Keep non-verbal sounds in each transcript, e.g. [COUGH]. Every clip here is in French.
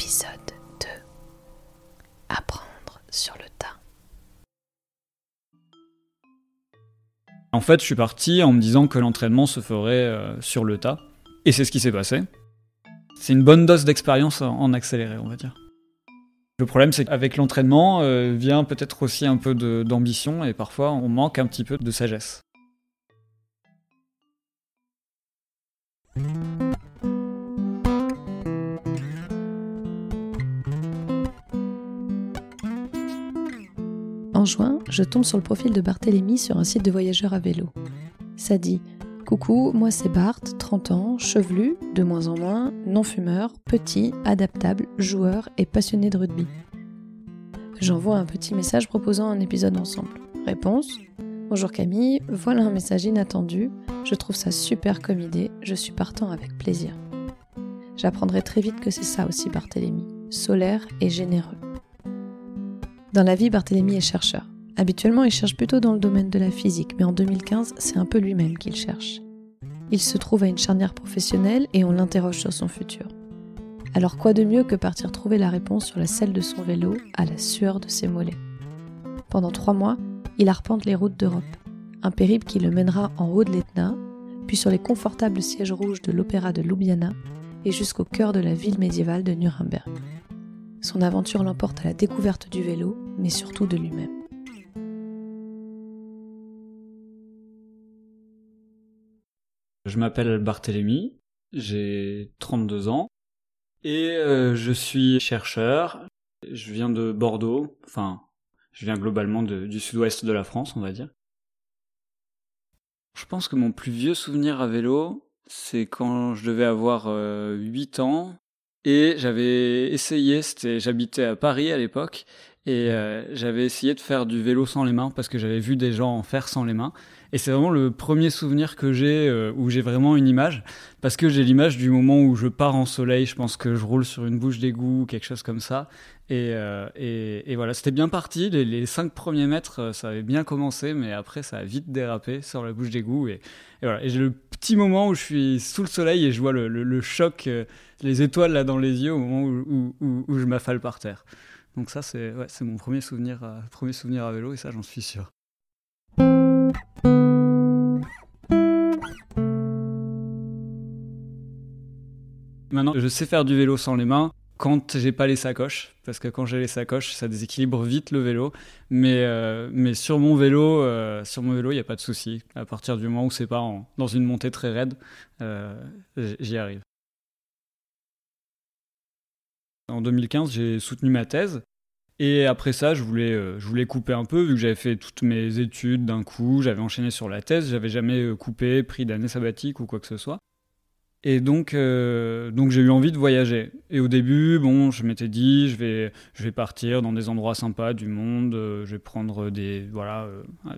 Épisode 2 Apprendre sur le tas. En fait, je suis parti en me disant que l'entraînement se ferait euh, sur le tas. Et c'est ce qui s'est passé. C'est une bonne dose d'expérience en accéléré, on va dire. Le problème, c'est qu'avec l'entraînement euh, vient peut-être aussi un peu d'ambition et parfois on manque un petit peu de sagesse. Juin, je tombe sur le profil de Barthélemy sur un site de voyageurs à vélo. Ça dit Coucou, moi c'est Bart, 30 ans, chevelu, de moins en moins, non-fumeur, petit, adaptable, joueur et passionné de rugby. J'envoie un petit message proposant un épisode ensemble. Réponse Bonjour Camille, voilà un message inattendu. Je trouve ça super comme idée, je suis partant avec plaisir. J'apprendrai très vite que c'est ça aussi Barthélemy, solaire et généreux. Dans la vie, Barthélemy est chercheur. Habituellement, il cherche plutôt dans le domaine de la physique, mais en 2015, c'est un peu lui-même qu'il cherche. Il se trouve à une charnière professionnelle et on l'interroge sur son futur. Alors quoi de mieux que partir trouver la réponse sur la selle de son vélo, à la sueur de ses mollets? Pendant trois mois, il arpente les routes d'Europe, un périple qui le mènera en haut de l'Etna, puis sur les confortables sièges rouges de l'opéra de Ljubljana et jusqu'au cœur de la ville médiévale de Nuremberg. Son aventure l'emporte à la découverte du vélo, mais surtout de lui-même. Je m'appelle Barthélemy, j'ai 32 ans et euh, je suis chercheur. Je viens de Bordeaux, enfin, je viens globalement du sud-ouest de la France, on va dire. Je pense que mon plus vieux souvenir à vélo, c'est quand je devais avoir 8 euh, ans et j'avais essayé, c'était, j'habitais à Paris à l'époque, et euh, j'avais essayé de faire du vélo sans les mains parce que j'avais vu des gens en faire sans les mains. Et c'est vraiment le premier souvenir que j'ai euh, où j'ai vraiment une image parce que j'ai l'image du moment où je pars en soleil. Je pense que je roule sur une bouche d'égout, quelque chose comme ça. Et, euh, et, et voilà, c'était bien parti. Les, les, cinq premiers mètres, ça avait bien commencé, mais après, ça a vite dérapé sur la bouche d'égout. Et, et, voilà. Et j'ai le petit moment où je suis sous le soleil et je vois le, le, choc, les étoiles là dans les yeux au moment où, où, je m'affale par terre. Donc ça, c'est mon premier souvenir, euh, premier souvenir à vélo, et ça, j'en suis sûr. Maintenant, je sais faire du vélo sans les mains quand j'ai pas les sacoches, parce que quand j'ai les sacoches, ça déséquilibre vite le vélo. Mais, euh, mais sur mon vélo, euh, sur mon vélo, il n'y a pas de souci. À partir du moment où c'est pas dans une montée très raide, j'y arrive. En 2015, j'ai soutenu ma thèse. Et après ça, je voulais, euh, je voulais couper un peu, vu que j'avais fait toutes mes études d'un coup, j'avais enchaîné sur la thèse, j'avais jamais euh, coupé, pris d'année sabbatique ou quoi que ce soit. Et donc, euh, donc j'ai eu envie de voyager. Et au début, bon, je m'étais dit, je vais, je vais partir dans des endroits sympas du monde, je vais prendre des, voilà,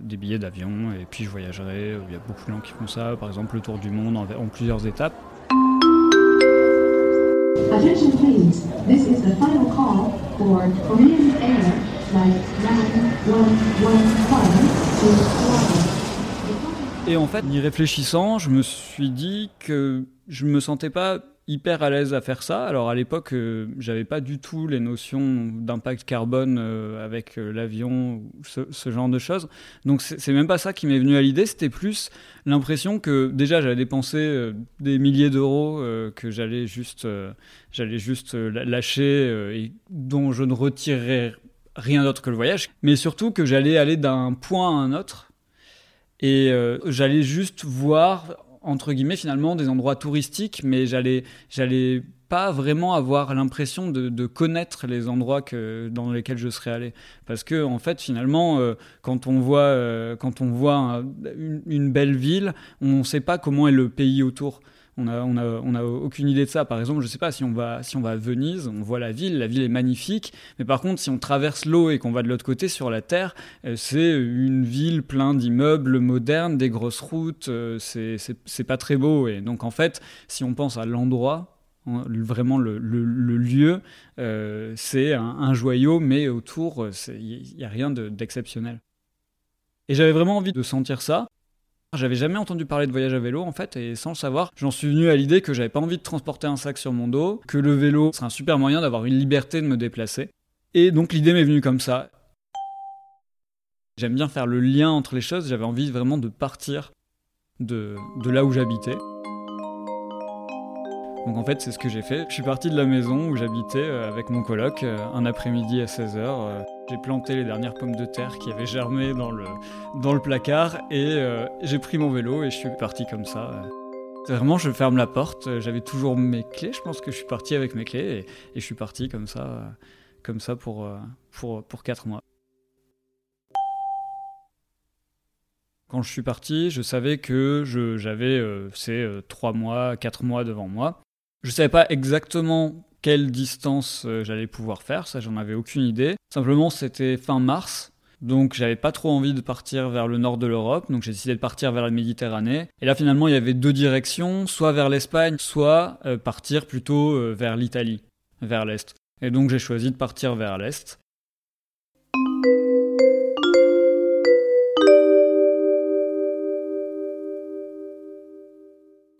des billets d'avion, et puis je voyagerai. Il y a beaucoup de gens qui font ça, par exemple le tour du monde en plusieurs étapes. Attention please, this is the final call for Korean Air flight 9115 to Et en fait, y réfléchissant, je me suis dit que je me sentais pas hyper à l'aise à faire ça. Alors à l'époque, euh, j'avais pas du tout les notions d'impact carbone euh, avec euh, l'avion, ce, genre de choses. Donc c'est même pas ça qui m'est venu à l'idée. C'était plus l'impression que déjà j'allais dépenser des milliers d'euros que j'allais juste, j'allais juste lâcher et dont je ne retirerais rien d'autre que le voyage, mais surtout que j'allais aller d'un point à un autre. Et j'allais juste voir entre guillemets finalement des endroits touristiques, mais j'allais j'allais pas vraiment avoir l'impression de, connaître les endroits que, dans lesquels je serais allé. Parce que en fait finalement euh, quand on voit euh, quand on voit une, belle ville on ne sait pas comment est le pays autour on n'a on a, on a aucune idée de ça. Par exemple, je ne sais pas si on, va, si on va à Venise, on voit la ville, la ville est magnifique, mais par contre, si on traverse l'eau et qu'on va de l'autre côté sur la terre, euh, c'est une ville pleine d'immeubles modernes, des grosses routes, euh, c'est pas très beau. Et donc, en fait, si on pense à l'endroit, hein, vraiment le, lieu, euh, c'est un, un, joyau, mais autour, il n'y a rien d'exceptionnel. et j'avais vraiment envie de sentir ça. J'avais jamais entendu parler de voyage à vélo en fait, et sans le savoir, j'en suis venu à l'idée que j'avais pas envie de transporter un sac sur mon dos, que le vélo serait un super moyen d'avoir une liberté de me déplacer. Et donc l'idée m'est venue comme ça. J'aime bien faire le lien entre les choses, j'avais envie vraiment de partir de, là où j'habitais. Donc en fait, c'est ce que j'ai fait. Je suis parti de la maison où j'habitais euh, avec mon coloc euh, un après-midi à 16h. Euh, j'ai planté les dernières pommes de terre qui avaient germé dans le, dans le placard et j'ai pris mon vélo et je suis parti comme ça. Vraiment, je ferme la porte. J'avais toujours mes clés. Je pense que je suis parti avec mes clés et, je suis parti comme ça, comme ça pour, pour, pour 4 mois. Quand je suis parti, je savais que j'avais ces 3 mois, 4 mois devant moi. Je savais pas exactement quelle distance euh, j'allais pouvoir faire, ça j'en avais aucune idée. Simplement c'était fin mars, donc j'avais pas trop envie de partir vers le nord de l'Europe, donc j'ai décidé de partir vers la Méditerranée. Et là finalement il y avait deux directions, soit vers l'Espagne, soit euh, partir plutôt euh, vers l'Italie, vers l'Est. Et donc j'ai choisi de partir vers l'Est.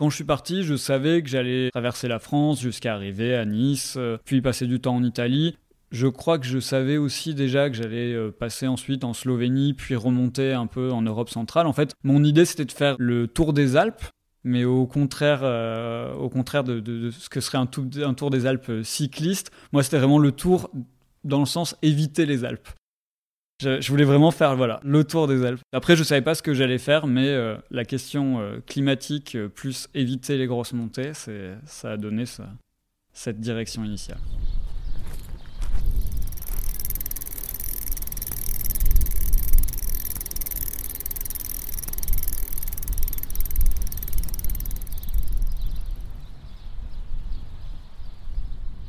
Quand je suis parti, je savais que j'allais traverser la France jusqu'à arriver à Nice, euh, puis passer du temps en Italie. Je crois que je savais aussi déjà que j'allais euh, passer ensuite en Slovénie, puis remonter un peu en Europe centrale. En fait, mon idée c'était de faire le tour des Alpes, mais au contraire, euh, au contraire de, ce que serait un, un tour des Alpes cycliste. Moi, c'était vraiment le tour dans le sens éviter les Alpes. Je, voulais vraiment faire voilà, le tour des Alpes. Après, je savais pas ce que j'allais faire, mais euh, la question euh, climatique euh, plus éviter les grosses montées, ça a donné cette direction initiale.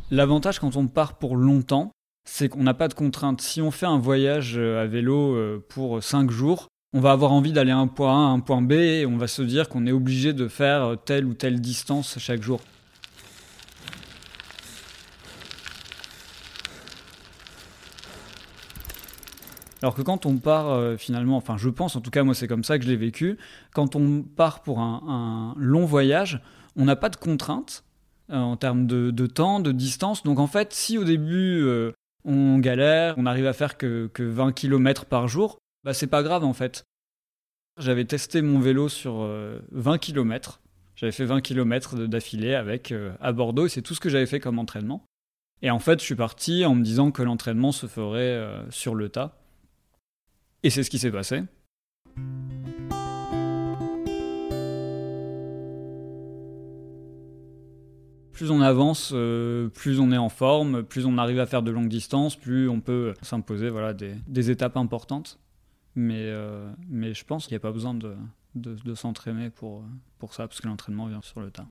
L'avantage quand on part pour longtemps, c'est qu'on n'a pas de contraintes. Si on fait un voyage euh, à vélo euh, pour 5 jours, on va avoir envie d'aller à un point A à un point B et on va se dire qu'on est obligé de faire euh, telle ou telle distance chaque jour. Alors que quand on part finalement, enfin je pense en tout cas moi c'est comme ça que je l'ai vécu, quand on part pour un, long voyage, on n'a pas de contraintes en termes de, temps, de distance. Donc en fait si au début on galère, on n'arrive à faire que, 20 km par jour, bah c'est pas grave en fait. J'avais testé mon vélo sur 20 euh, km. J'avais fait 20 km d'affilée avec euh, à Bordeaux et c'est tout ce que j'avais fait comme entraînement. Et en fait, je suis parti en me disant que l'entraînement se ferait euh, sur le tas. Et c'est ce qui s'est passé. Plus on avance, euh, plus on est en forme, plus on arrive à faire de longues distances, plus on peut s'imposer voilà, des, étapes importantes. Mais, euh, mais je pense qu'il n'y a pas besoin de, s'entraîner pour, pour ça, parce que l'entraînement vient sur le tas.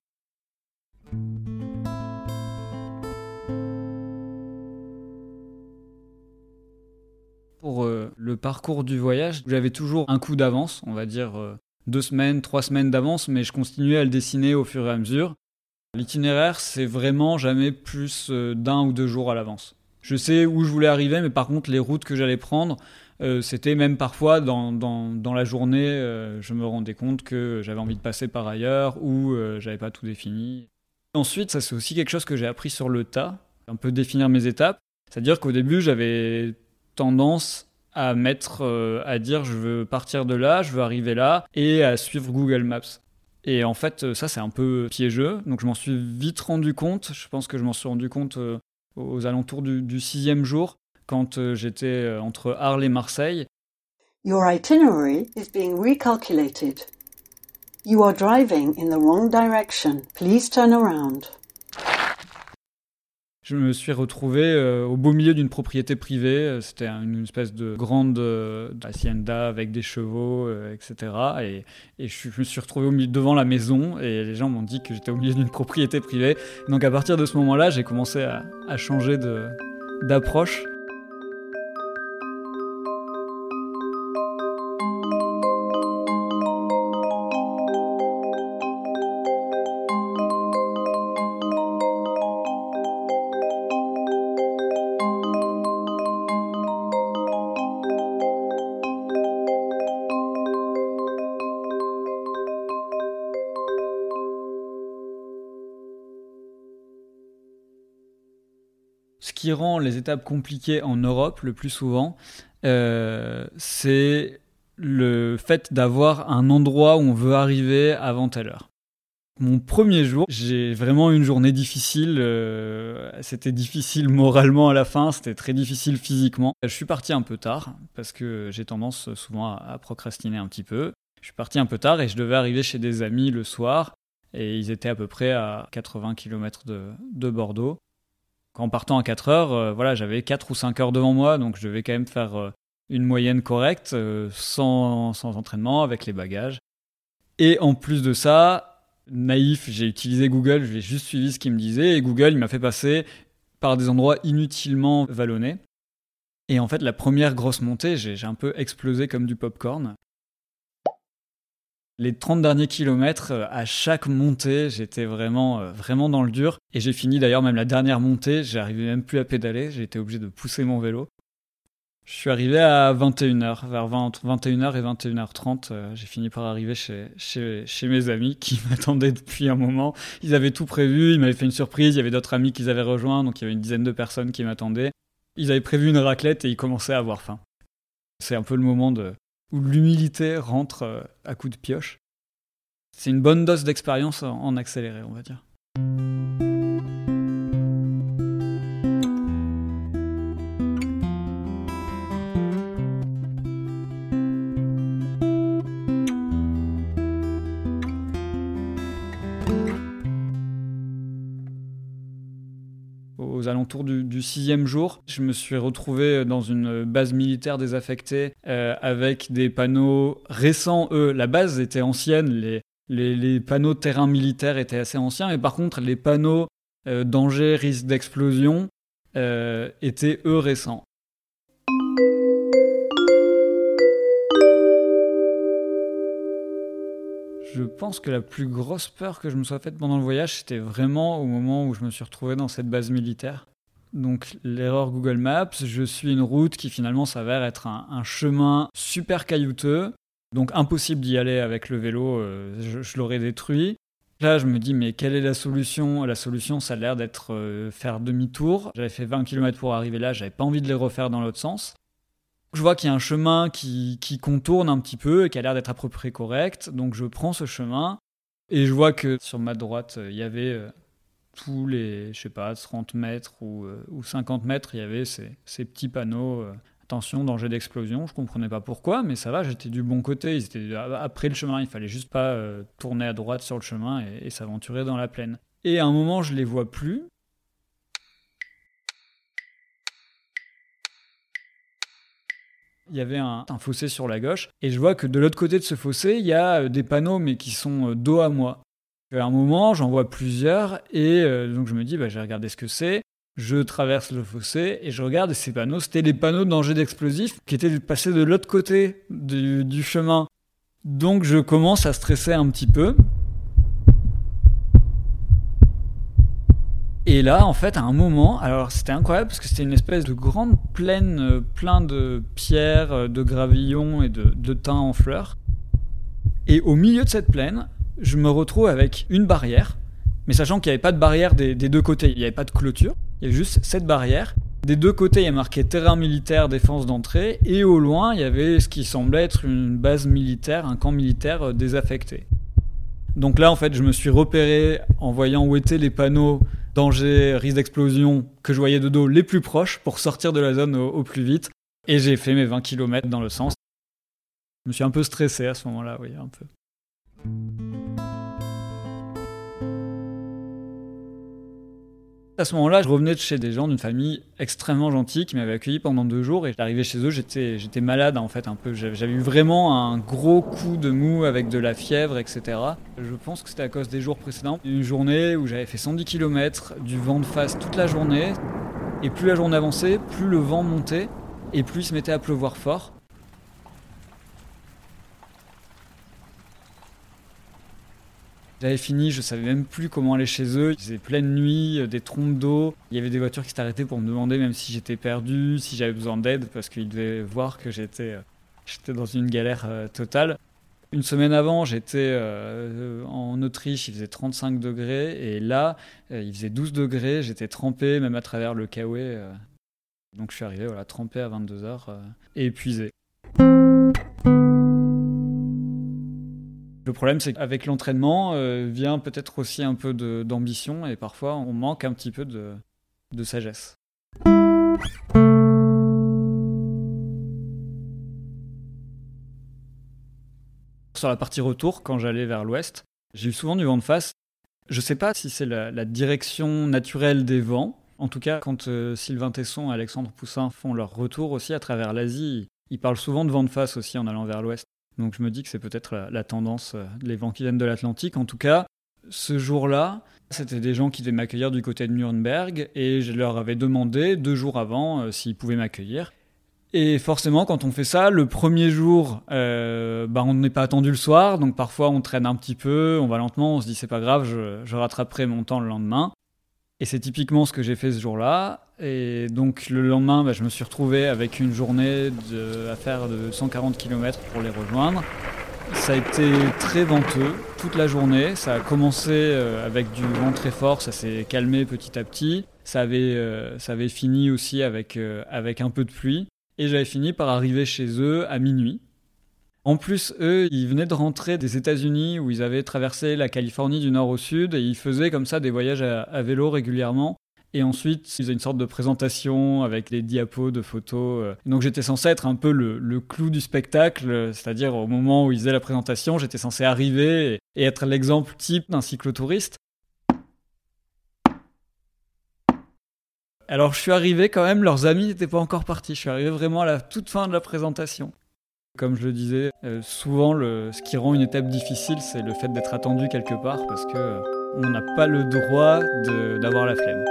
Pour euh, le parcours du voyage, j'avais toujours un coup d'avance, on va dire deux semaines, trois semaines d'avance, mais je continuais à le dessiner au fur et à mesure. L'itinéraire, c'est vraiment jamais plus euh, d'un ou deux jours à l'avance. Je sais où je voulais arriver, mais par contre, les routes que j'allais prendre, euh, c'était même parfois dans, la journée, euh, je me rendais compte que j'avais envie de passer par ailleurs ou j'avais pas tout défini. Ensuite, ça c'est aussi quelque chose que j'ai appris sur le tas, un peu définir mes étapes. C'est-à-dire qu'au début, j'avais tendance à mettre, à dire je veux partir de là, je veux arriver là, et à suivre Google Maps. Et en fait, euh, ça, c'est un peu piégeux. Donc, je m'en suis vite rendu compte. Je pense que je m'en suis rendu compte euh, aux alentours du, sixième jour, quand euh, j'étais entre Arles et Marseille. Your itinerary is being recalculated. You are driving in the wrong direction. Please turn around je me suis retrouvé euh, au beau milieu d'une propriété privée. Euh, c'était une espèce de grande euh, hacienda avec des chevaux, etc. Et, je, me suis retrouvé devant la maison et les gens m'ont dit que j'étais au milieu d'une propriété privée. Donc à partir de ce moment-là, j'ai commencé à changer d'approche qui rend les étapes compliquées en Europe le plus souvent, euh, c'est le fait d'avoir un endroit où on veut arriver avant telle heure. Mon premier jour, j'ai vraiment une journée difficile. Euh, c'était difficile moralement à la fin, c'était très difficile physiquement. Je suis parti un peu tard parce que j'ai tendance souvent à, procrastiner un petit peu. Je suis parti un peu tard et je devais arriver chez des amis le soir et ils étaient à peu près à 80 km de, Bordeaux. En partant à 4 heures, euh, voilà, j'avais 4 ou 5 heures devant moi, donc je devais quand même faire euh, une moyenne correcte, sans, sans entraînement, avec les bagages. Et en plus de ça, naïf, j'ai utilisé Google, j'ai juste suivi ce qu'il me disait, et Google, il m'a fait passer par des endroits inutilement vallonnés. Et en fait, la première grosse montée, j'ai un peu explosé comme du popcorn. Les 30 derniers kilomètres, euh, à chaque montée, j'étais vraiment, euh, vraiment dans le dur. Et j'ai fini d'ailleurs même la dernière montée, j'arrivais même plus à pédaler, j'ai été obligé de pousser mon vélo. Je suis arrivé à 21h, vers 21h et 21h30. Euh, j'ai fini par arriver chez, chez, chez mes amis qui [LAUGHS] m'attendaient depuis un moment. Ils avaient tout prévu, ils m'avaient fait une surprise, il y avait d'autres amis qu'ils avaient rejoints, donc il y avait une dizaine de personnes qui m'attendaient. Ils avaient prévu une raclette et ils commençaient à avoir faim. C'est un peu le moment de, où l'humilité rentre euh, à coups de pioche. C'est une bonne dose d'expérience en accéléré, on va dire. Sixième jour. Je me suis retrouvé dans une base militaire désaffectée euh, avec des panneaux récents. Eux, la base était ancienne, les, les, panneaux terrain militaire étaient assez anciens, mais par contre, les panneaux euh, danger, risque d'explosion euh, étaient eux récents. Je pense que la plus grosse peur que je me sois faite pendant le voyage, c'était vraiment au moment où je me suis retrouvé dans cette base militaire. Donc l'erreur Google Maps, je suis une route qui finalement s'avère être un, chemin super caillouteux, donc impossible d'y aller avec le vélo, euh, je, l'aurais détruit. Là, je me dis, mais quelle est la solution? La solution, ça a l'air d'être euh, faire demi-tour. J'avais fait 20 km pour arriver là, j'avais pas envie de les refaire dans l'autre sens. Je vois qu'il y a un chemin qui, contourne un petit peu et qui a l'air d'être à peu près correct. Donc je prends ce chemin et je vois que sur ma droite, il y avait euh, tous les, je sais pas, 30 mètres ou, 50 euh, mètres, il y avait ces, petits panneaux. Euh, attention, danger d'explosion. Je comprenais pas pourquoi, mais ça va, j'étais du bon côté. Ils étaient après le chemin, il fallait juste pas tourner à droite sur le chemin et, s'aventurer dans la plaine. Et à un moment, je les vois plus. il y avait un, fossé sur la gauche, et je vois que de l'autre côté de ce fossé, il y a euh, des panneaux, mais qui sont euh, dos à moi. À un moment, j'en vois plusieurs, et euh, donc je me dis, bah, je vais regarder ce que c'est. Je traverse le fossé et je regarde ces panneaux. C'était les panneaux de danger d'explosifs qui étaient passés de l'autre côté du chemin. Donc je commence à stresser un petit peu. Et là, en fait, à un moment, alors c'était incroyable parce que c'était une espèce de grande plaine euh, plein de pierres, euh, de gravillons et de, de thym en fleurs. Et au milieu de cette plaine, je me retrouve avec une barrière, mais sachant qu'il n'y avait pas de barrière des, deux côtés, il n'y avait pas de clôture, il y avait juste cette barrière. Des deux côtés, il y a marqué terrain militaire, défense d'entrée, et au loin, il y avait ce qui semblait être une base militaire, un camp militaire euh, désaffecté. Donc là, en fait, je me suis repéré en voyant où étaient les panneaux danger, risque d'explosion que je voyais de dos les plus proches pour sortir de la zone au, plus vite. Et j'ai fait mes 20 km dans le sens. Je me suis un peu stressé à ce moment-là, oui, un peu. À ce moment-là, je revenais de chez des gens d'une famille extrêmement gentille qui m'avaient accueilli pendant deux jours et j'arrivais chez eux, j'étais, j'étais malade en fait un peu. J'avais eu vraiment un gros coup de mou avec de la fièvre, etc. Je pense que c'était à cause des jours précédents. Une journée où j'avais fait 110 km, du vent de face toute la journée et plus la journée avançait, plus le vent montait et plus il se mettait à pleuvoir fort. J'avais fini, je savais même plus comment aller chez eux. Il faisait pleine nuit, euh, des trompes d'eau. Il y avait des voitures qui s'arrêtaient pour me demander même si j'étais perdu, si j'avais besoin d'aide, parce qu'ils devaient voir que j'étais, euh, j'étais dans une galère euh, totale. Une semaine avant, j'étais en Autriche, il faisait 35 degrés, et là, il faisait 12 degrés, j'étais trempé, même à travers le Kawe. Donc je suis arrivé, voilà, trempé à 22 heures, et épuisé. Le problème, c'est qu'avec l'entraînement vient peut-être aussi un peu d'ambition, et parfois on manque un petit peu de, de sagesse. sur la partie retour, quand j'allais vers l'ouest, j'ai eu souvent du vent de face. Je ne sais pas si c'est la, direction naturelle des vents. En tout cas, quand euh, Sylvain Tesson et Alexandre Poussin font leur retour aussi à travers l'Asie, ils parlent souvent de vent de face aussi en allant vers l'ouest. Donc je me dis que c'est peut-être la, tendance, les vents qui viennent de l'Atlantique. En tout cas, ce jour-là, c'était des gens qui devaient m'accueillir du côté de Nuremberg et je leur avais demandé deux jours avant euh, s'ils pouvaient m'accueillir. Et forcément, quand on fait ça, le premier jour, euh, bah, on n'est pas attendu le soir, donc parfois on traîne un petit peu, on va lentement, on se dit c'est pas grave, je, rattraperai mon temps le lendemain. Et c'est typiquement ce que j'ai fait ce jour-là. Et donc le lendemain, bah, je me suis retrouvé avec une journée de, à faire de 140 km pour les rejoindre. Ça a été très venteux toute la journée. Ça a commencé euh, avec du vent très fort, ça s'est calmé petit à petit. Ça avait, euh, fini aussi avec, avec un peu de pluie et j'avais fini par arriver chez eux à minuit. En plus, eux, ils venaient de rentrer des États-Unis où ils avaient traversé la Californie du nord au sud et ils faisaient comme ça des voyages à, vélo régulièrement. Et ensuite, ils faisaient une sorte de présentation avec des diapos de photos. Euh. Donc j'étais censé être un peu le, clou du spectacle, c'est-à-dire au moment où ils faisaient la présentation, j'étais censé arriver et être l'exemple type d'un cyclotouriste. Alors je suis arrivé quand même, leurs amis n'étaient pas encore partis. Je suis arrivé vraiment à la toute fin de la présentation. Comme je le disais, euh, souvent ce qui rend une étape difficile, c'est le fait d'être attendu quelque part parce que euh, on n'a pas le droit d'avoir la flemme.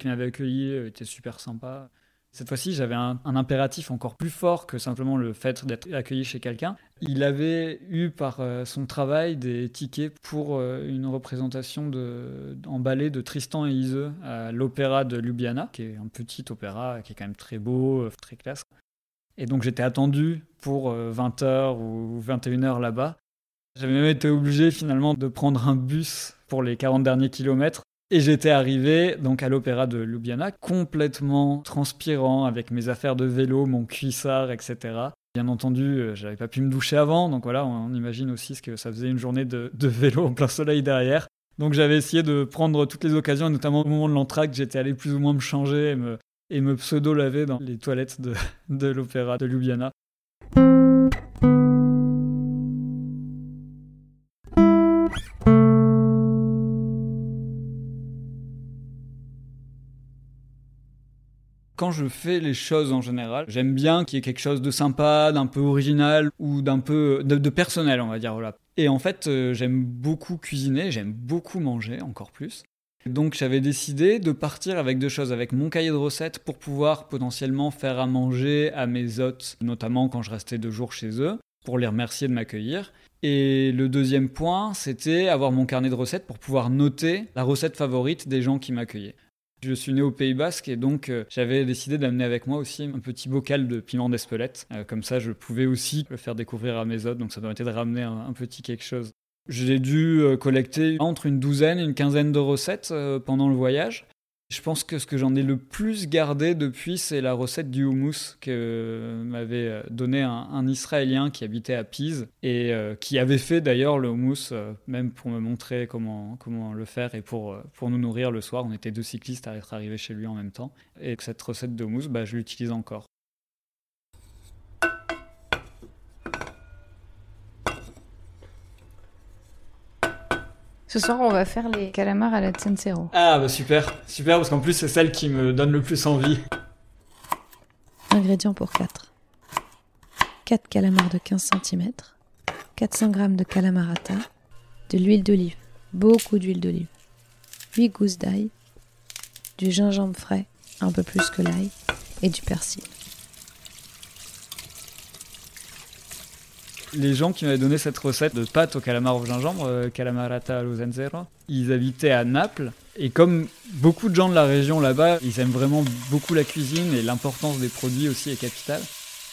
Qui m'avaient accueilli euh, étaient super sympas. Cette fois-ci, j'avais un, impératif encore plus fort que simplement le fait d'être accueilli chez quelqu'un. Il avait eu par euh, son travail des tickets pour euh, une représentation de, en ballet de Tristan et Iseux à l'opéra de Ljubljana, qui est un petit opéra qui est quand même très beau, très classe. Et donc j'étais attendu pour 20h ou 21h là-bas. J'avais même été obligé finalement de prendre un bus pour les 40 derniers kilomètres et j'étais arrivé donc à l'opéra de Ljubljana, complètement transpirant, avec mes affaires de vélo, mon cuissard, etc. Bien entendu, euh, j'avais pas pu me doucher avant, donc voilà, on imagine aussi ce que ça faisait une journée de, vélo en plein soleil derrière. Donc j'avais essayé de prendre toutes les occasions, notamment au moment de l'entracte, j'étais allé plus ou moins me changer et me, et me pseudo-laver dans les toilettes de, de l'opéra de Ljubljana. Quand je fais les choses en général, j'aime bien qu'il y ait quelque chose de sympa, d'un peu original ou d'un peu de, personnel, on va dire. Et en fait, euh, j'aime beaucoup cuisiner, j'aime beaucoup manger, encore plus. Donc j'avais décidé de partir avec deux choses, avec mon cahier de recettes pour pouvoir potentiellement faire à manger à mes hôtes, notamment quand je restais deux jours chez eux, pour les remercier de m'accueillir. Et le deuxième point, c'était avoir mon carnet de recettes pour pouvoir noter la recette favorite des gens qui m'accueillaient. Je suis né au Pays Basque et donc euh, j'avais décidé d'amener avec moi aussi un petit bocal de piment d'Espelette. Euh, comme ça, je pouvais aussi le faire découvrir à mes hôtes, donc ça permettait de ramener un, petit quelque chose. J'ai dû euh, collecter entre une douzaine et une quinzaine de recettes pendant le voyage. Je pense que ce que j'en ai le plus gardé depuis, c'est la recette du houmous que m'avait donné un, Israélien qui habitait à Pise et euh, qui avait fait d'ailleurs le houmous, euh, même pour me montrer comment, le faire et pour, euh, pour nous nourrir le soir. On était deux cyclistes à être arrivés chez lui en même temps. Et cette recette de houmous, bah, je l'utilise encore. Ce soir, on va faire les calamars à la Tsensero. Ah bah super, super parce qu'en plus c'est celle qui me donne le plus envie. Ingrédients pour 4. 4 calamars de 15 cm, 400 g de calamarata, de l'huile d'olive, beaucoup d'huile d'olive, 8 gousses d'ail, du gingembre frais, un peu plus que l'ail, et du persil. Les gens qui m'avaient donné cette recette de pâte au calamar au gingembre, euh, calamarata allo ils habitaient à Naples. Et comme beaucoup de gens de la région là-bas, ils aiment vraiment beaucoup la cuisine et l'importance des produits aussi est capitale.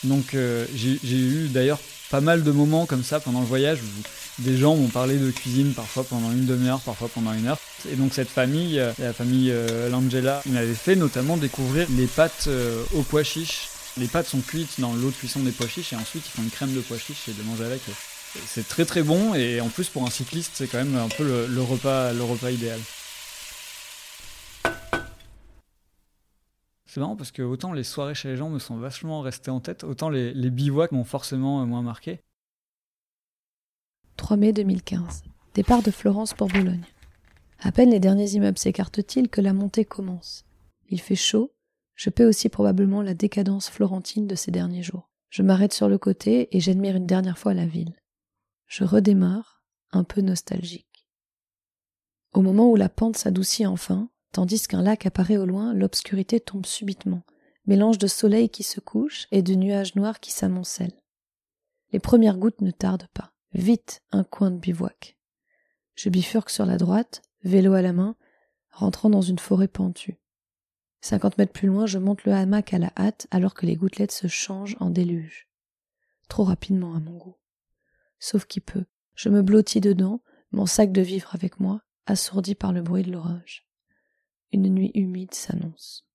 Donc euh, j'ai eu d'ailleurs pas mal de moments comme ça pendant le voyage où des gens m'ont parlé de cuisine parfois pendant une demi-heure, parfois pendant une heure. Et donc cette famille, euh, la famille euh, Langella, m'avait fait notamment découvrir les pâtes au pois chiches les pâtes sont cuites dans l'eau de cuisson des pois chiches et ensuite ils font une crème de pois chiches et de manger avec. C'est très très bon et en plus pour un cycliste c'est quand même un peu le, repas, le repas idéal. C'est marrant parce que autant les soirées chez les gens me sont vachement restées en tête, autant les, les bivouacs m'ont forcément moins marqué. 3 mai 2015. Départ de Florence pour Bologne. À peine les derniers immeubles s'écartent-ils que la montée commence. Il fait chaud, je paie aussi probablement la décadence florentine de ces derniers jours. Je m'arrête sur le côté et j'admire une dernière fois la ville. Je redémarre, un peu nostalgique. Au moment où la pente s'adoucit enfin, tandis qu'un lac apparaît au loin, l'obscurité tombe subitement, mélange de soleil qui se couche et de nuages noirs qui s'amoncellent. Les premières gouttes ne tardent pas. Vite, un coin de bivouac. Je bifurque sur la droite, vélo à la main, rentrant dans une forêt pentue. Cinquante mètres plus loin, je monte le hamac à la hâte alors que les gouttelettes se changent en déluge. Trop rapidement à mon goût. Sauf qui peut. Je me blottis dedans, mon sac de vivre avec moi, assourdi par le bruit de l'orage. Une nuit humide s'annonce.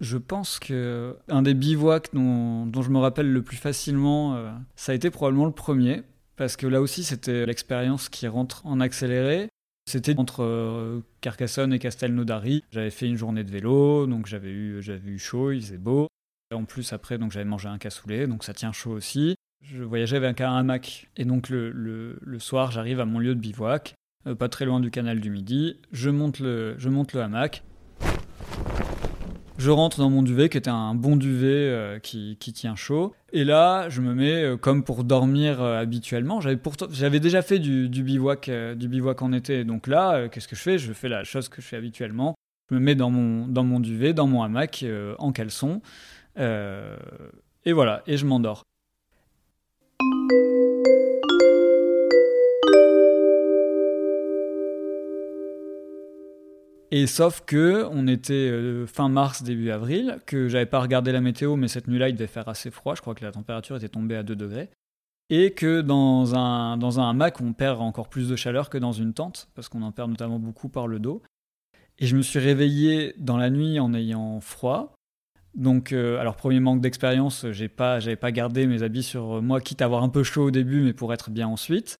Je pense que un des bivouacs dont, je me rappelle le plus facilement, euh, ça a été probablement le premier, parce que là aussi c'était l'expérience qui rentre en accéléré. C'était entre euh, Carcassonne et Castelnaudary. J'avais fait une journée de vélo, donc j'avais eu, eu chaud, il faisait beau. En plus, après, j'avais mangé un cassoulet, donc ça tient chaud aussi. Je voyageais avec un hamac. Et donc le, le, soir, j'arrive à mon lieu de bivouac, euh, pas très loin du canal du Midi. Je monte le, je monte le hamac. Je rentre dans mon duvet, qui était un bon duvet euh, qui, tient chaud. Et là, je me mets euh, comme pour dormir euh, habituellement. J'avais déjà fait du, bivouac, du bivouac en été. Donc là, qu'est-ce que je fais? Je fais la chose que je fais habituellement. Je me mets dans mon, dans mon duvet, dans mon hamac, en caleçon. et voilà, et je m'endors. Et sauf que on était euh, fin mars, début avril, que j'avais pas regardé la météo, mais cette nuit-là, il devait faire assez froid. Je crois que la température était tombée à 2 degrés. Et que dans un, dans un hamac, on perd encore plus de chaleur que dans une tente, parce qu'on en perd notamment beaucoup par le dos. Et je me suis réveillé dans la nuit en ayant froid. Donc, euh, alors premier manque d'expérience, j'ai pas, j'avais pas gardé mes habits sur moi, quitte à avoir un peu chaud au début, mais pour être bien ensuite.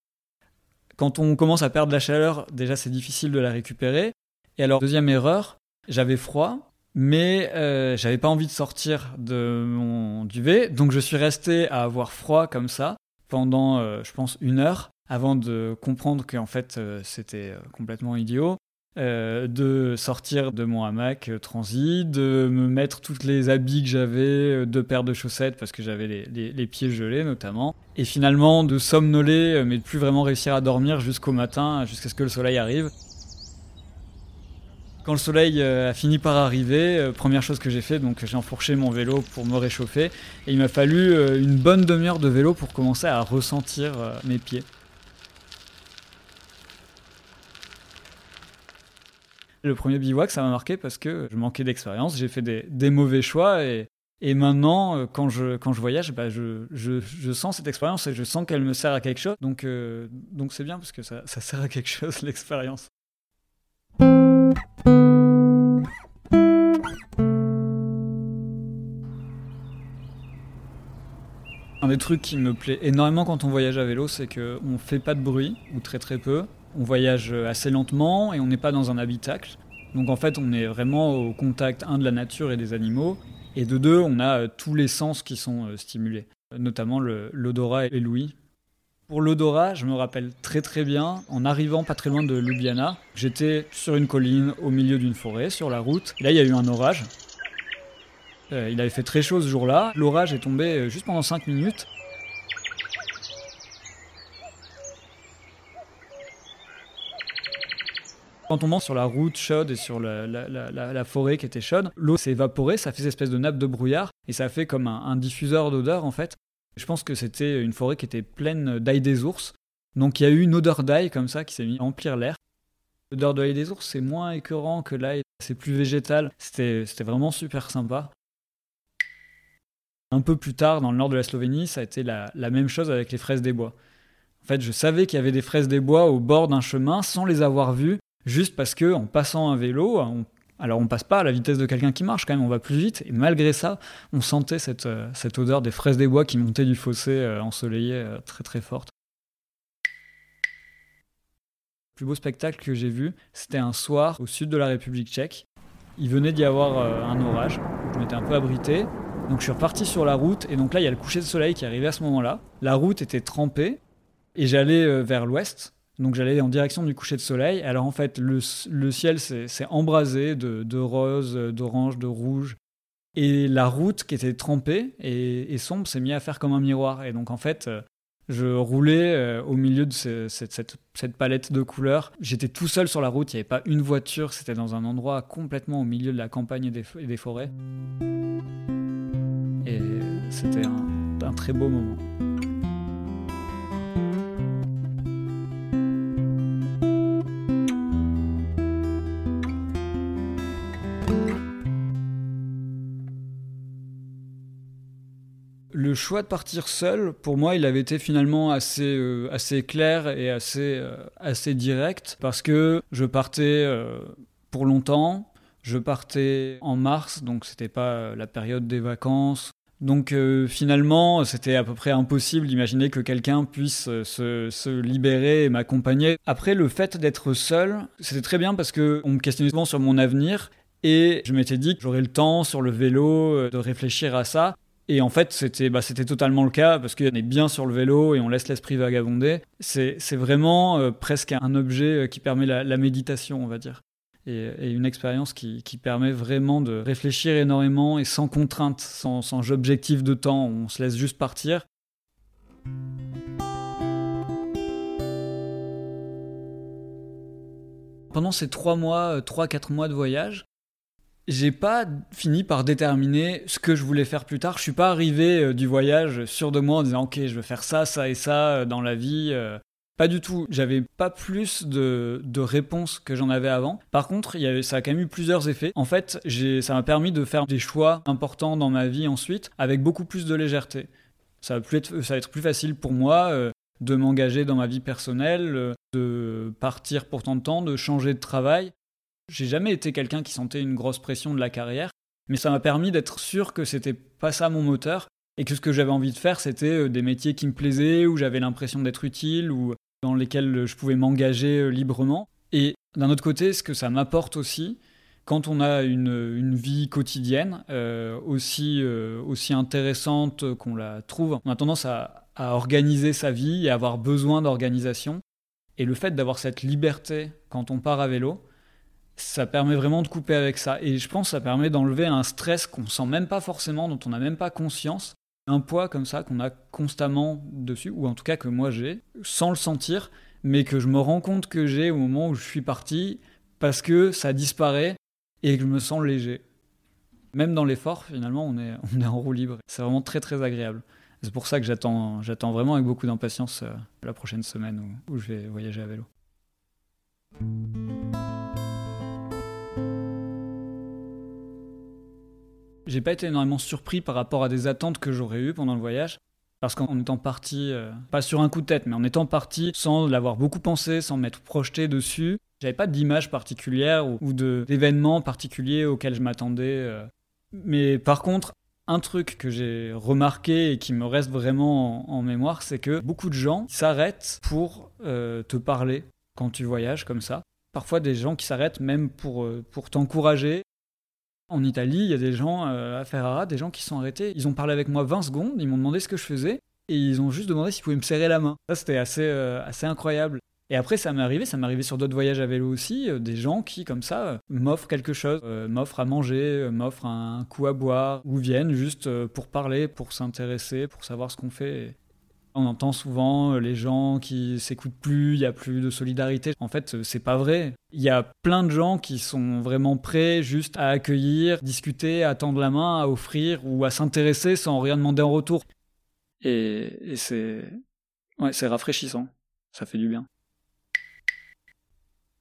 Quand on commence à perdre la chaleur, déjà c'est difficile de la récupérer. Et alors, deuxième erreur, j'avais froid, mais euh, j'avais pas envie de sortir de mon duvet, donc je suis resté à avoir froid comme ça pendant, euh, je pense, une heure avant de comprendre qu'en fait euh, c'était complètement idiot. de sortir de mon hamac transi, de me mettre toutes les habits que j'avais, deux paires de chaussettes parce que j'avais les, les, les, pieds gelés notamment, et finalement de somnoler mais de plus vraiment réussir à dormir jusqu'au matin, jusqu'à ce que le soleil arrive. Quand le soleil euh, a fini par arriver, euh, première chose que j'ai fait, donc j'ai enfourché mon vélo pour me réchauffer. Et il m'a fallu euh, une bonne demi-heure de vélo pour commencer à ressentir mes pieds. Le premier bivouac, ça m'a marqué parce que je manquais d'expérience, j'ai fait des, mauvais choix et, maintenant, quand je, quand je voyage, bah, je, sens cette expérience et je sens qu'elle me sert à quelque chose. Donc donc c'est bien parce que ça sert à quelque chose, [LAUGHS] l'expérience. Un des trucs qui me plaît énormément quand on voyage à vélo, c'est qu'on ne fait pas de bruit, ou très très peu. On voyage assez lentement et on n'est pas dans un habitacle. Donc en fait, on est vraiment au contact, un, de la nature et des animaux, et de deux, on a euh, tous les sens qui sont euh, stimulés, notamment l'odorat et l'ouïe. Pour l'odorat, je me rappelle très très bien, en arrivant pas très loin de Ljubljana, j'étais sur une colline au milieu d'une forêt, sur la route. là, il y a eu un orage. Euh, il avait fait très chaud ce jour-là. L'orage est tombé euh, juste pendant 5 minutes. Quand on monte sur la route chaude et sur la, forêt qui était chaude, l'eau s'est évaporée, ça fait une espèce de nappe de brouillard et ça fait comme un diffuseur d'odeur en fait. Je pense que c'était une forêt qui était pleine d'ail des ours. Donc il y a eu une odeur d'ail comme ça qui s'est mis à emplir l'air. L'odeur de l'ail des ours, c'est moins écœurant que l'ail, c'est plus végétal. C'était vraiment super sympa. Un peu plus tard, dans le nord de la Slovénie, ça a été la, même chose avec les fraises des bois. En fait, je savais qu'il y avait des fraises des bois au bord d'un chemin sans les avoir vues, juste parce que en passant un vélo, on, alors on passe pas à la vitesse de quelqu'un qui marche quand même, on va plus vite, et malgré ça, on sentait cette, euh, odeur des fraises des bois qui montaient du fossé euh, ensoleillé euh, très très forte. Le plus beau spectacle que j'ai vu, c'était un soir au sud de la République tchèque. Il venait d'y avoir un orage, je m'étais un peu abrité, donc je suis reparti sur la route, et donc là il y a le coucher de soleil qui arrivait à ce moment-là. La route était trempée, et j'allais vers l'ouest, donc j'allais en direction du coucher de soleil. Alors en fait, le, ciel s'est embrasé de, rose, d'orange, de rouge. Et la route qui était trempée et, sombre s'est mise à faire comme un miroir. Et donc en fait, euh, je roulais euh, au milieu de cette, palette de couleurs. J'étais tout seul sur la route, il n'y avait pas une voiture, c'était dans un endroit complètement au milieu de la campagne et des, forêts. Et c'était un très beau moment. Le choix de partir seul, pour moi, il avait été finalement assez, euh, assez clair et assez, euh, assez direct parce que je partais euh, pour longtemps. Je partais en mars, donc c'était pas la période des vacances. Donc finalement, c'était à peu près impossible d'imaginer que quelqu'un puisse se, se, libérer et m'accompagner. Après, le fait d'être seul, c'était très bien parce que on me questionnait souvent sur mon avenir et je m'étais dit que j'aurais le temps sur le vélo de réfléchir à ça. Et en fait, c'était bah, totalement le cas parce qu'on est bien sur le vélo et on laisse l'esprit vagabonder. C'est vraiment euh, presque un objet euh, qui permet la, méditation, on va dire. Et, une expérience qui, qui, permet vraiment de réfléchir énormément et sans contrainte, sans, sans objectif de temps. On se laisse juste partir. Pendant ces trois mois, euh, trois, quatre mois de voyage, j'ai pas fini par déterminer ce que je voulais faire plus tard. Je suis pas arrivé euh, du voyage sûr de moi en disant ok je veux faire ça, ça et ça euh, dans la vie. Euh. Pas du tout. J'avais pas plus de, de réponses que j'en avais avant. Par contre, y avait, ça a quand même eu plusieurs effets. En fait, ça m'a permis de faire des choix importants dans ma vie ensuite avec beaucoup plus de légèreté. Ça va, être, ça va être plus facile pour moi de m'engager dans ma vie personnelle, de partir pour tant de temps, de changer de travail. J'ai jamais été quelqu'un qui sentait une grosse pression de la carrière, mais ça m'a permis d'être sûr que c'était pas ça mon moteur et que ce que j'avais envie de faire, c'était euh, des métiers qui me plaisaient, où j'avais l'impression d'être utile, ou dans lesquels je pouvais m'engager euh, librement. Et d'un autre côté, ce que ça m'apporte aussi, quand on a une, vie quotidienne euh, aussi, aussi intéressante qu'on la trouve, on a tendance à, à organiser sa vie et avoir besoin d'organisation. Et le fait d'avoir cette liberté quand on part à vélo, ça permet vraiment de couper avec ça. Et je pense que ça permet d'enlever un stress qu'on sent même pas forcément, dont on n'a même pas conscience. Un poids comme ça qu'on a constamment dessus, ou en tout cas que moi j'ai, sans le sentir, mais que je me rends compte que j'ai au moment où je suis parti, parce que ça disparaît et que je me sens léger. Même dans l'effort, finalement, on est, [LAUGHS] on est en roue libre. C'est vraiment très très agréable. C'est pour ça que j'attends, j'attends vraiment avec beaucoup d'impatience euh, la prochaine semaine où, où je vais voyager à vélo. J'ai pas été énormément surpris par rapport à des attentes que j'aurais eues pendant le voyage. Parce qu'en étant parti, euh, pas sur un coup de tête, mais en étant parti sans l'avoir beaucoup pensé, sans m'être projeté dessus, j'avais pas d'image particulière ou, d'événements particuliers auxquels je m'attendais. Euh. Mais par contre, un truc que j'ai remarqué et qui me reste vraiment en, mémoire, c'est que beaucoup de gens s'arrêtent pour euh, te parler quand tu voyages comme ça. Parfois des gens qui s'arrêtent même pour, pour t'encourager en Italie, il y a des gens euh, à Ferrara, des gens qui sont arrêtés. Ils ont parlé avec moi 20 secondes, ils m'ont demandé ce que je faisais et ils ont juste demandé s'ils pouvaient me serrer la main. Ça, c'était assez, euh, incroyable. Et après, ça m'est arrivé, ça m'est arrivé sur d'autres voyages à vélo aussi, euh, des gens qui, comme ça, m'offrent quelque chose, m'offrent à manger, m'offrent un coup à boire, ou viennent juste pour parler, pour s'intéresser, pour savoir ce qu'on fait. On entend souvent euh, les gens qui s'écoutent plus, il y a plus de solidarité. En fait, euh, c'est pas vrai. Il y a plein de gens qui sont vraiment prêts juste à accueillir, discuter, à tendre la main, à offrir ou à s'intéresser sans rien demander en retour. Et, c'est rafraîchissant. Ça fait du bien.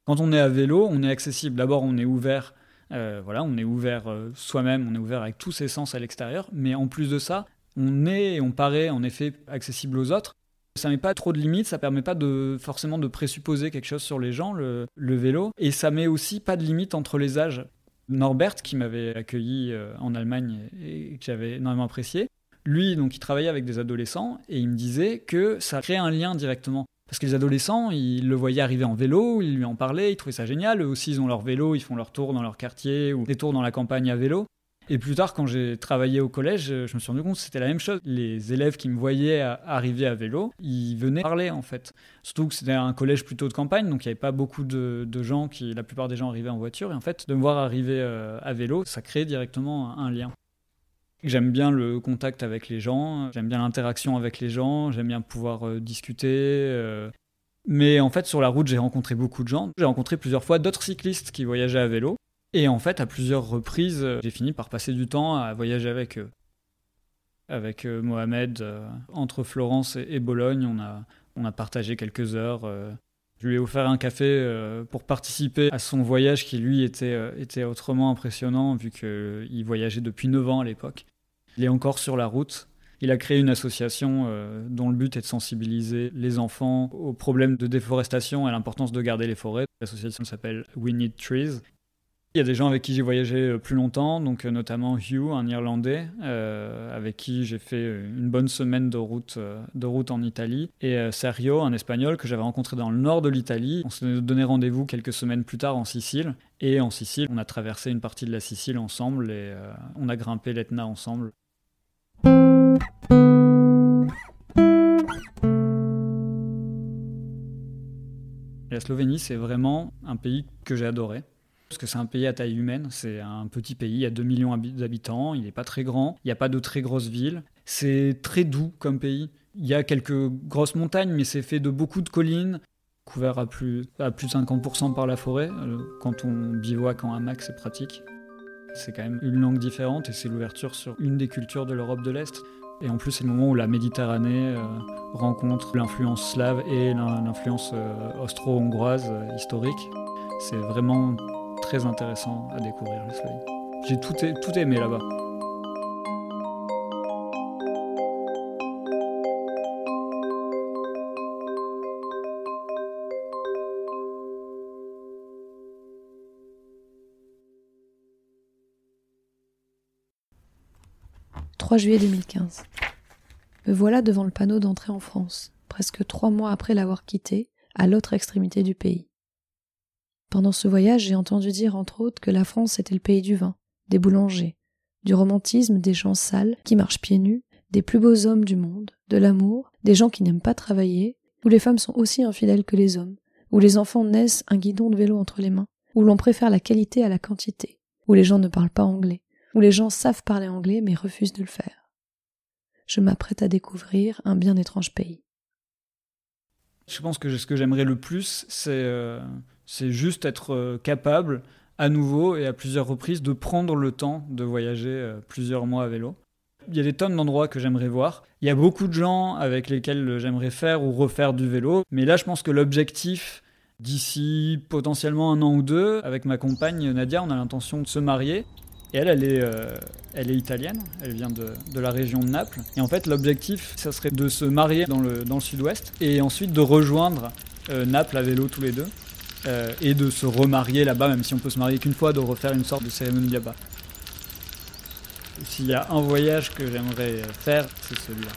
Quand on est à vélo, on est accessible. D'abord, on est ouvert. Euh, voilà, on est ouvert soi-même, on est ouvert avec tous ses sens à l'extérieur. Mais en plus de ça, on est et on paraît en effet accessible aux autres. Ça met pas trop de limites, ça permet pas de forcément de présupposer quelque chose sur les gens, le, vélo, et ça met aussi pas de limite entre les âges. Norbert, qui m'avait accueilli euh, en Allemagne et que j'avais énormément apprécié, lui, donc, il travaillait avec des adolescents et il me disait que ça crée un lien directement. Parce que les adolescents, ils le voyaient arriver en vélo, ils lui en parlaient, ils trouvaient ça génial. Eux aussi, ils ont leur vélo, ils font leur tour dans leur quartier ou des tours dans la campagne à vélo. Et plus tard, quand j'ai travaillé au collège, je me suis rendu compte que c'était la même chose. Les élèves qui me voyaient arriver à vélo, ils venaient parler en fait. Surtout que c'était un collège plutôt de campagne, donc il n'y avait pas beaucoup de, gens qui, la plupart des gens arrivaient en voiture. Et en fait, de me voir arriver euh, à vélo, ça crée directement un, lien. J'aime bien le contact avec les gens, j'aime bien l'interaction avec les gens, j'aime bien pouvoir euh, discuter. Euh. Mais en fait, sur la route, j'ai rencontré beaucoup de gens. J'ai rencontré plusieurs fois d'autres cyclistes qui voyageaient à vélo. Et en fait, à plusieurs reprises, j'ai fini par passer du temps à voyager avec eux. Avec euh, Mohamed, euh, entre Florence et, Bologne, on a, on a partagé quelques heures. Euh. je lui ai offert un café pour participer à son voyage qui, lui, était, était autrement impressionnant, vu qu'il voyageait depuis 9 ans à l'époque. Il est encore sur la route. Il a créé une association dont le but est de sensibiliser les enfants aux problèmes de déforestation et à l'importance de garder les forêts. L'association s'appelle We Need Trees il y a des gens avec qui j'ai voyagé euh, plus longtemps, donc euh, notamment Hugh, un Irlandais, euh, avec qui j'ai fait une bonne semaine de route, de route en Italie, et Sergio, un Espagnol que j'avais rencontré dans le nord de l'Italie. On s'est donné rendez-vous quelques semaines plus tard en Sicile, et en Sicile, on a traversé une partie de la Sicile ensemble et on a grimpé l'Etna ensemble. La Slovénie, c'est vraiment un pays que j'ai adoré que c'est un pays à taille humaine, c'est un petit pays, il y a 2 millions d'habitants, il n'est pas très grand, il n'y a pas de très grosses villes, c'est très doux comme pays. Il y a quelques grosses montagnes, mais c'est fait de beaucoup de collines, couvert à plus, à plus de 50% par la forêt. Euh, quand on bivouaque en hamac, c'est pratique. C'est quand même une langue différente et c'est l'ouverture sur une des cultures de l'Europe de l'Est. Et en plus, c'est le moment où la Méditerranée euh, rencontre l'influence slave et l'influence euh, austro-hongroise historique. C'est vraiment très intéressant à découvrir le soleil. J'ai tout, tout aimé là-bas. « 3 juillet 2015. Me voilà devant le panneau d'entrée en France, presque trois mois après l'avoir quitté, à l'autre extrémité du pays. Pendant ce voyage, j'ai entendu dire entre autres que la France était le pays du vin, des boulangers, du romantisme des gens sales qui marchent pieds nus, des plus beaux hommes du monde, de l'amour, des gens qui n'aiment pas travailler, où les femmes sont aussi infidèles que les hommes, où les enfants naissent un guidon de vélo entre les mains, où l'on préfère la qualité à la quantité, où les gens ne parlent pas anglais, où les gens savent parler anglais mais refusent de le faire. Je m'apprête à découvrir un bien étrange pays. Je pense que ce que j'aimerais le plus, c'est euh, c'est juste être euh, capable, à nouveau et à plusieurs reprises, de prendre le temps de voyager euh, plusieurs mois à vélo. Il y a des tonnes d'endroits que j'aimerais voir. Il y a beaucoup de gens avec lesquels j'aimerais faire ou refaire du vélo. Mais là, je pense que l'objectif, d'ici potentiellement un an ou deux, avec ma compagne Nadia, on a l'intention de se marier. Et elle, elle est, euh, elle est italienne, elle vient de, de, la région de Naples. Et en fait, l'objectif, ça serait de se marier dans le, dans le sud-ouest et ensuite de rejoindre Naples à vélo tous les deux. Euh, et de se remarier là-bas, même si on peut se marier qu'une fois, de refaire une sorte de cérémonie là-bas. S'il y a un voyage que j'aimerais faire, c'est celui-là.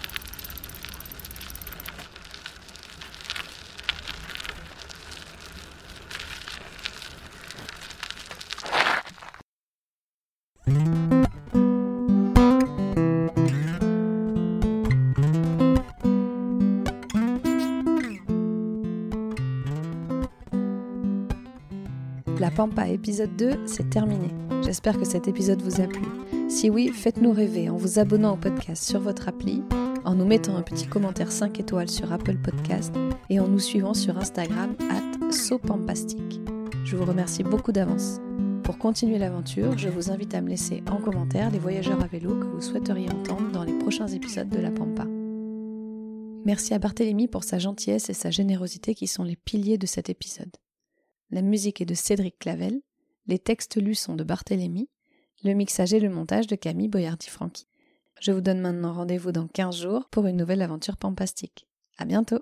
Pampa épisode 2, c'est terminé. J'espère que cet épisode vous a plu. Si oui, faites-nous rêver en vous abonnant au podcast sur votre appli, en nous mettant un petit commentaire 5 étoiles sur Apple Podcast et en nous suivant sur Instagram at sopampastique. Je vous remercie beaucoup d'avance. Pour continuer l'aventure, je vous invite à me laisser en commentaire les voyageurs à vélo que vous souhaiteriez entendre dans les prochains épisodes de La Pampa. Merci à Barthélemy pour sa gentillesse et sa générosité qui sont les piliers de cet épisode. La musique est de Cédric Clavel, les textes lus sont de Barthélemy, le mixage et le montage de Camille Boyardi-Franqui. Je vous donne maintenant rendez-vous dans 15 jours pour une nouvelle aventure pampastique. À bientôt!